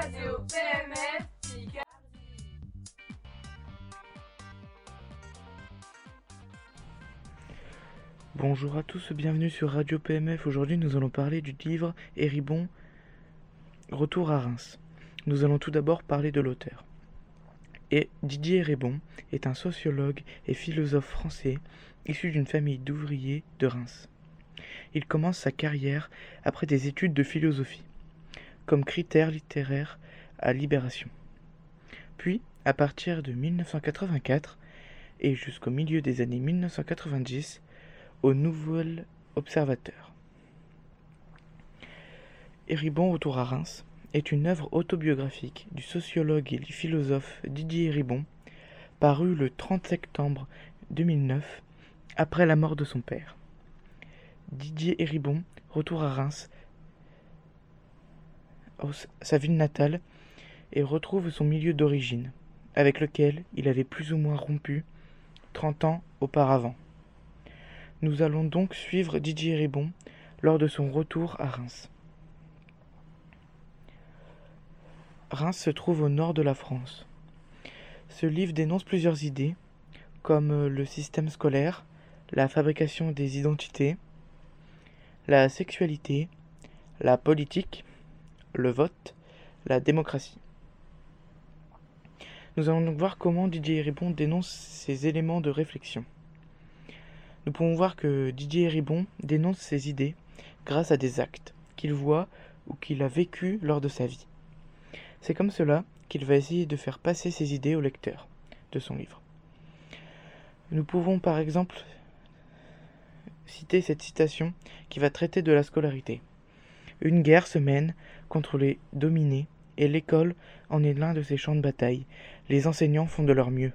Radio PMF Bonjour à tous, bienvenue sur Radio PMF. Aujourd'hui, nous allons parler du livre Héribon Retour à Reims. Nous allons tout d'abord parler de l'auteur. Et Didier Rébon est un sociologue et philosophe français issu d'une famille d'ouvriers de Reims. Il commence sa carrière après des études de philosophie comme critère littéraire à Libération. Puis, à partir de 1984 et jusqu'au milieu des années 1990, au Nouvel Observateur. Héribon Retour à Reims est une œuvre autobiographique du sociologue et du philosophe Didier Héribon, parue le 30 septembre 2009, après la mort de son père. Didier Héribon retour à Reims, sa ville natale, et retrouve son milieu d'origine, avec lequel il avait plus ou moins rompu trente ans auparavant. Nous allons donc suivre Didier Ribon lors de son retour à Reims. Reims se trouve au nord de la France. Ce livre dénonce plusieurs idées, comme le système scolaire, la fabrication des identités, la sexualité, la politique, le vote, la démocratie. Nous allons donc voir comment Didier Ribon dénonce ces éléments de réflexion nous pouvons voir que Didier Ribon dénonce ses idées grâce à des actes qu'il voit ou qu'il a vécu lors de sa vie. C'est comme cela qu'il va essayer de faire passer ses idées au lecteur de son livre. Nous pouvons par exemple citer cette citation qui va traiter de la scolarité. Une guerre se mène contre les dominés et l'école en est l'un de ses champs de bataille. Les enseignants font de leur mieux.